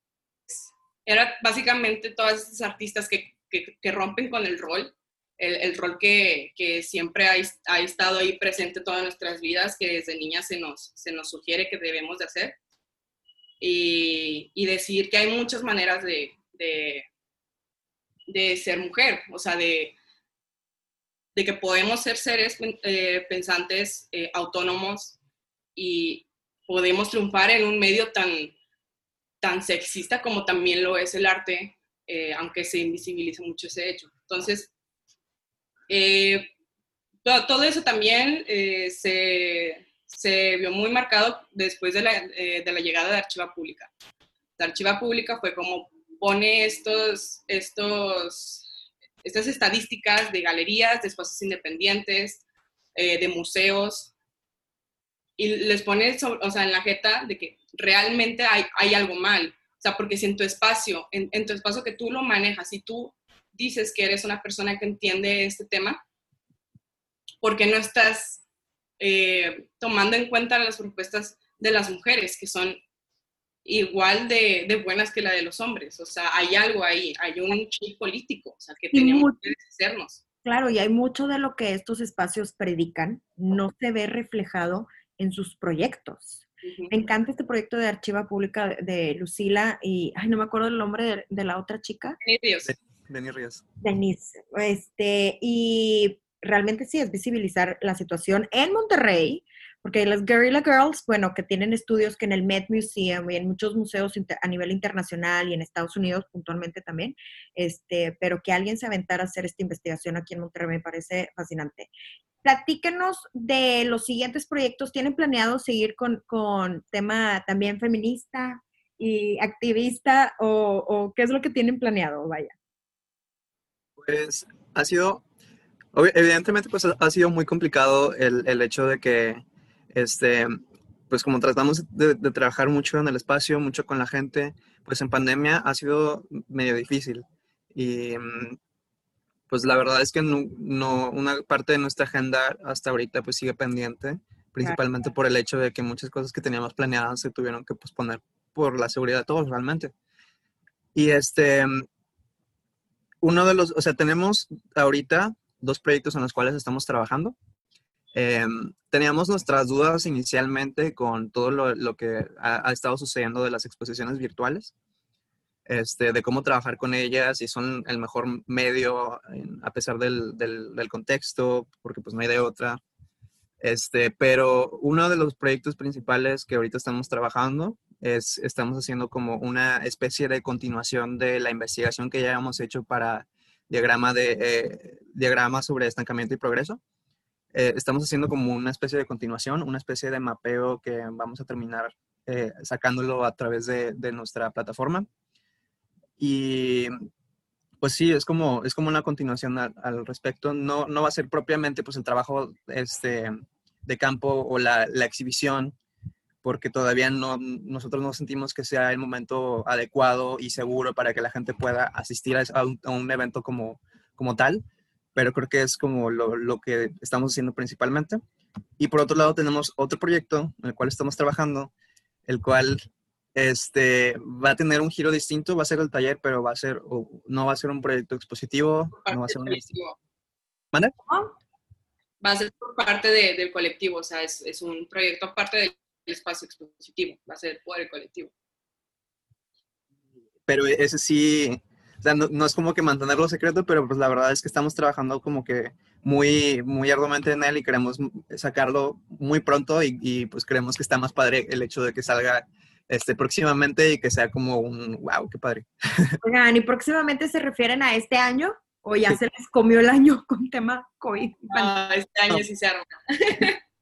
era básicamente todas esas artistas que, que, rompen con el rol, el, rol que, que siempre ha, ha, estado ahí presente todas nuestras vidas, que desde niñas se nos, se nos sugiere que debemos de hacer. Y, y decir que hay muchas maneras de, de, de ser mujer, o sea, de, de que podemos ser seres eh, pensantes eh, autónomos y podemos triunfar en un medio tan, tan sexista como también lo es el arte, eh, aunque se invisibilice mucho ese hecho. Entonces, todo, todo, eso también se, se, vio muy marcado después de la, de la, llegada de Archiva Pública. La Archiva Pública fue como pone estos, estos estas estadísticas de galerías, de espacios independientes, eh, de museos, y les pones o sea, en la jeta de que realmente hay, hay algo mal. O sea, porque si en tu espacio, en, en, tu espacio que tú lo manejas, si tú dices que eres una persona que entiende este tema, ¿por qué no estás eh, tomando en cuenta las propuestas de las mujeres, que son igual de, de, buenas que la de los hombres. O sea, hay algo ahí, hay un chip político, o sea, que tenemos que hacernos. Claro, y hay mucho de lo que estos espacios predican, no se ve reflejado en sus proyectos. Me encanta este proyecto de archiva pública de Lucila y, ay, no me acuerdo el nombre de, de la otra chica. Denis Ríos. Denis. Este, y realmente sí es visibilizar la situación en Monterrey, porque las Guerrilla Girls, bueno, que tienen estudios que en el Met Museum y en muchos museos a nivel internacional y en Estados Unidos puntualmente también, este, pero que alguien se aventara a hacer esta investigación aquí en Monterrey me parece fascinante. Platíquenos de los siguientes proyectos. ¿Tienen planeado seguir con, con tema también feminista y activista o, qué es lo que tienen planeado? Vaya. Pues ha sido, evidentemente, pues ha sido muy complicado el, el hecho de que este, pues como tratamos de, trabajar mucho en el espacio, mucho con la gente, pues en pandemia ha sido medio difícil. Y mm, pues la verdad es que no, una parte de nuestra agenda hasta ahorita pues sigue pendiente, principalmente por el hecho de que muchas cosas que teníamos planeadas se tuvieron que posponer por la seguridad de todos realmente. Y este, uno de los, o sea, tenemos ahorita dos proyectos en los cuales estamos trabajando. Eh, teníamos nuestras dudas inicialmente con todo lo, lo que ha, ha, estado sucediendo de las exposiciones virtuales, este, de cómo trabajar con ellas, y son el mejor medio a pesar del, del, contexto, porque pues no hay de otra. Este, pero uno de los proyectos principales que ahorita estamos trabajando es, estamos haciendo como una especie de continuación de la investigación que ya hemos hecho para diagrama, de, eh, diagrama sobre estancamiento y progreso eh, estamos haciendo como una especie de continuación, una especie de mapeo que vamos a terminar eh, sacándolo a través de, de, nuestra plataforma. Y pues sí, es como, es como una continuación al, respecto. No, no va a ser propiamente pues el trabajo este, de campo o la, exhibición, porque todavía no, nosotros no sentimos que sea el momento adecuado y seguro para que la gente pueda asistir a, a, un, a un evento como, como tal pero creo que es como lo, lo, que estamos haciendo principalmente. Y por otro lado tenemos otro proyecto en el cual estamos trabajando, el cual este, va a tener un giro distinto, va a ser el taller, pero va a ser, no va a ser un proyecto expositivo, no va a ser un... Va a ser por parte de, del colectivo, o sea, es, es, un proyecto aparte del espacio expositivo, va a ser por el colectivo. Pero ese sí, o sea, no, no, es como que mantenerlo secreto, pero pues la verdad es que estamos trabajando como que muy, muy arduamente en él y queremos sacarlo muy pronto y, y, pues creemos que está más padre el hecho de que salga este, próximamente y que sea como un, wow, qué padre. Oigan, ¿y próximamente se refieren a este año? ¿O ya se les comió el año con tema COVID? Ah, este año sí se arma.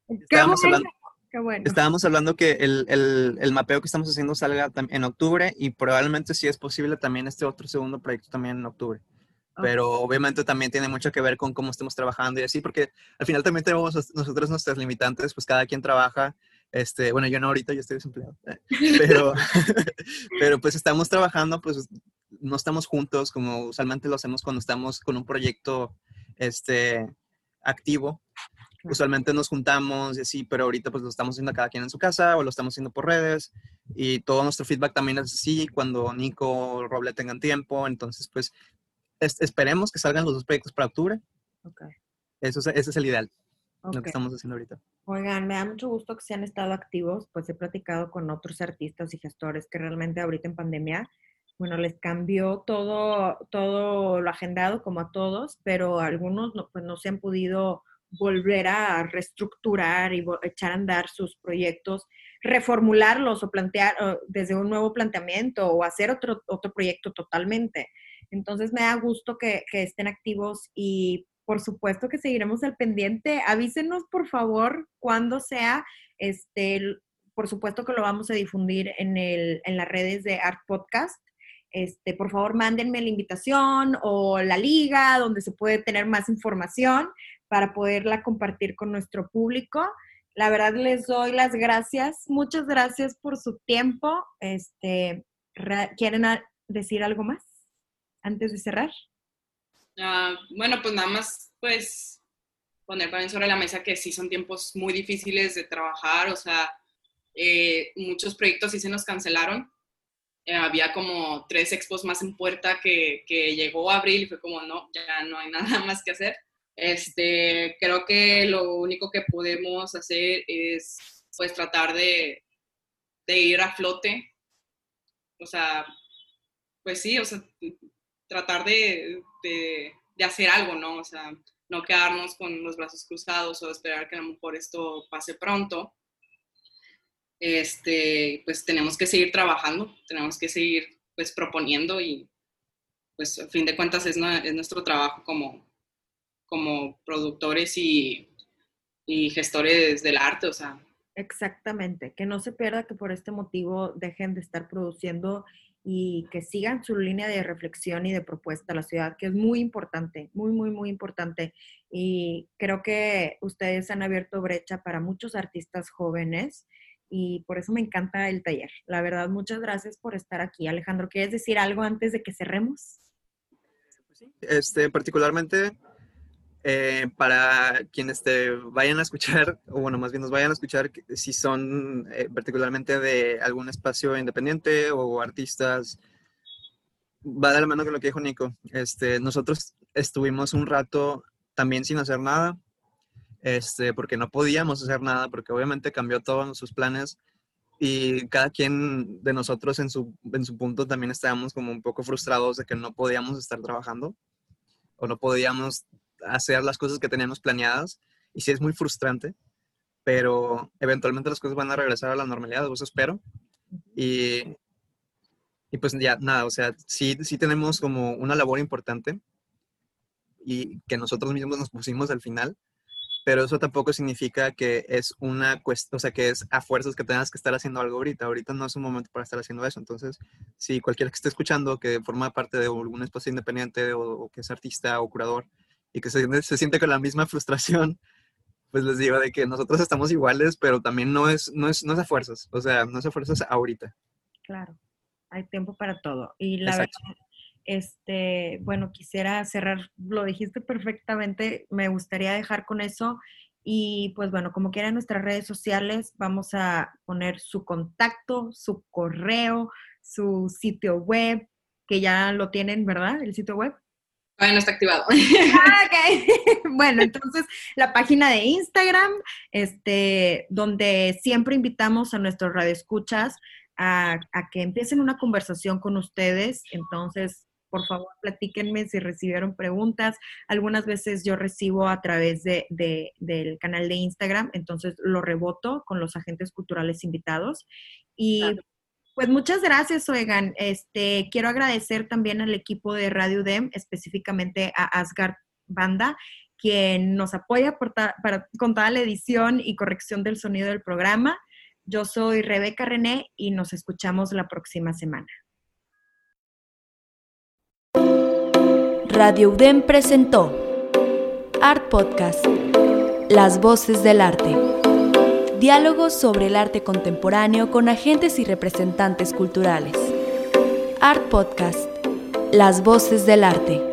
Estábamos hablando, Qué bueno. Estábamos hablando que el, el, el, mapeo que estamos haciendo salga en octubre y probablemente si es posible también este otro segundo proyecto también en octubre. Okay. Pero obviamente también tiene mucho que ver con cómo estemos trabajando y así, porque al final también tenemos nosotros nuestras limitantes, pues cada quien trabaja. Este, bueno, yo no ahorita, yo estoy desempleado, pero, pero pues estamos trabajando, pues no estamos juntos como usualmente lo hacemos cuando estamos con un proyecto este, activo usualmente nos juntamos y así, pero ahorita pues lo estamos haciendo cada quien en su casa o lo estamos haciendo por redes y todo nuestro feedback también es así cuando Nico o Roble tengan tiempo, entonces pues es, esperemos que salgan los dos proyectos para octubre. Okay. Eso, ese es el ideal, okay. lo que estamos haciendo ahorita. Oigan, me da mucho gusto que se han estado activos, pues he platicado con otros artistas y gestores que realmente ahorita en pandemia, bueno, les cambió todo, todo lo agendado como a todos, pero algunos no, pues no se han podido volver a reestructurar y echar a andar sus proyectos, reformularlos o plantear desde un nuevo planteamiento o hacer otro, otro proyecto totalmente. Entonces me da gusto que, que estén activos y por supuesto que seguiremos al pendiente. Avísenos por favor cuando sea, este, por supuesto que lo vamos a difundir en, el, en las redes de Art Podcast. Este, por favor, mándenme la invitación o la liga donde se puede tener más información para poderla compartir con nuestro público. La verdad les doy las gracias. Muchas gracias por su tiempo. Este, ¿Quieren decir algo más antes de cerrar? Uh, bueno, pues nada más, pues poner también sobre la mesa que sí son tiempos muy difíciles de trabajar, o sea, eh, muchos proyectos sí se nos cancelaron. Eh, había como tres expos más en puerta que, que llegó abril y fue como, no, ya no hay nada más que hacer. Este, creo que lo único que podemos hacer es pues tratar de, de ir a flote. O sea, pues sí, o sea, tratar de, de, hacer algo, ¿no? O sea, no quedarnos con los brazos cruzados o esperar que a lo mejor esto pase pronto. Este, pues tenemos que seguir trabajando, tenemos que seguir pues proponiendo y pues a fin de cuentas es, es nuestro trabajo como, como productores y, y gestores del arte, o sea. Exactamente, que no se pierda que por este motivo dejen de estar produciendo y que sigan su línea de reflexión y de propuesta a la ciudad, que es muy importante, muy, muy, muy importante. Y creo que ustedes han abierto brecha para muchos artistas jóvenes y por eso me encanta el taller. La verdad, muchas gracias por estar aquí. Alejandro, ¿quieres decir algo antes de que cerremos? Este, particularmente eh, para quienes te vayan a escuchar, o bueno, más bien nos vayan a escuchar, si son eh, particularmente de algún espacio independiente o artistas, va de la mano con lo que dijo Nico. Este, nosotros estuvimos un rato también sin hacer nada, este, porque no podíamos hacer nada, porque obviamente cambió todos sus planes y cada quien de nosotros en su, en su punto también estábamos como un poco frustrados de que no podíamos estar trabajando o no podíamos hacer las cosas que teníamos planeadas y sí es muy frustrante, pero eventualmente las cosas van a regresar a la normalidad, eso espero. Y, y pues ya, nada, o sea, sí, sí tenemos como una labor importante y que nosotros mismos nos pusimos al final, pero eso tampoco significa que es una cuestión, o sea, que es a fuerzas que tengas que estar haciendo algo ahorita. Ahorita no es un momento para estar haciendo eso. Entonces, si cualquiera que esté escuchando que forma parte de algún espacio independiente o, o que es artista o curador, y que se, se, siente con la misma frustración, pues les digo de que nosotros estamos iguales, pero también no es, no es, no es a fuerzas, o sea, no es a fuerzas ahorita. Claro, hay tiempo para todo. Y la Exacto. verdad, este, bueno, quisiera cerrar, lo dijiste perfectamente, me gustaría dejar con eso. Y pues bueno, como quieran nuestras redes sociales, vamos a poner su contacto, su correo, su sitio web, que ya lo tienen, ¿verdad? El sitio web. Todavía no está activado. Ah, ok. bueno, entonces la página de Instagram, este, donde siempre invitamos a nuestros radioescuchas a, a que empiecen una conversación con ustedes. Entonces, por favor, platíquenme si recibieron preguntas. Algunas veces yo recibo a través de, de, del canal de Instagram, entonces lo reboto con los agentes culturales invitados. Y pues muchas gracias, Oegan. Este, quiero agradecer también al equipo de Radio DEM, específicamente a Asgard Banda, quien nos apoya para, con toda la edición y corrección del sonido del programa. Yo soy Rebeca René y nos escuchamos la próxima semana. Radio UDEM presentó Art Podcast, Las Voces del Arte. Diálogos sobre el arte contemporáneo con agentes y representantes culturales. Art Podcast, Las Voces del Arte.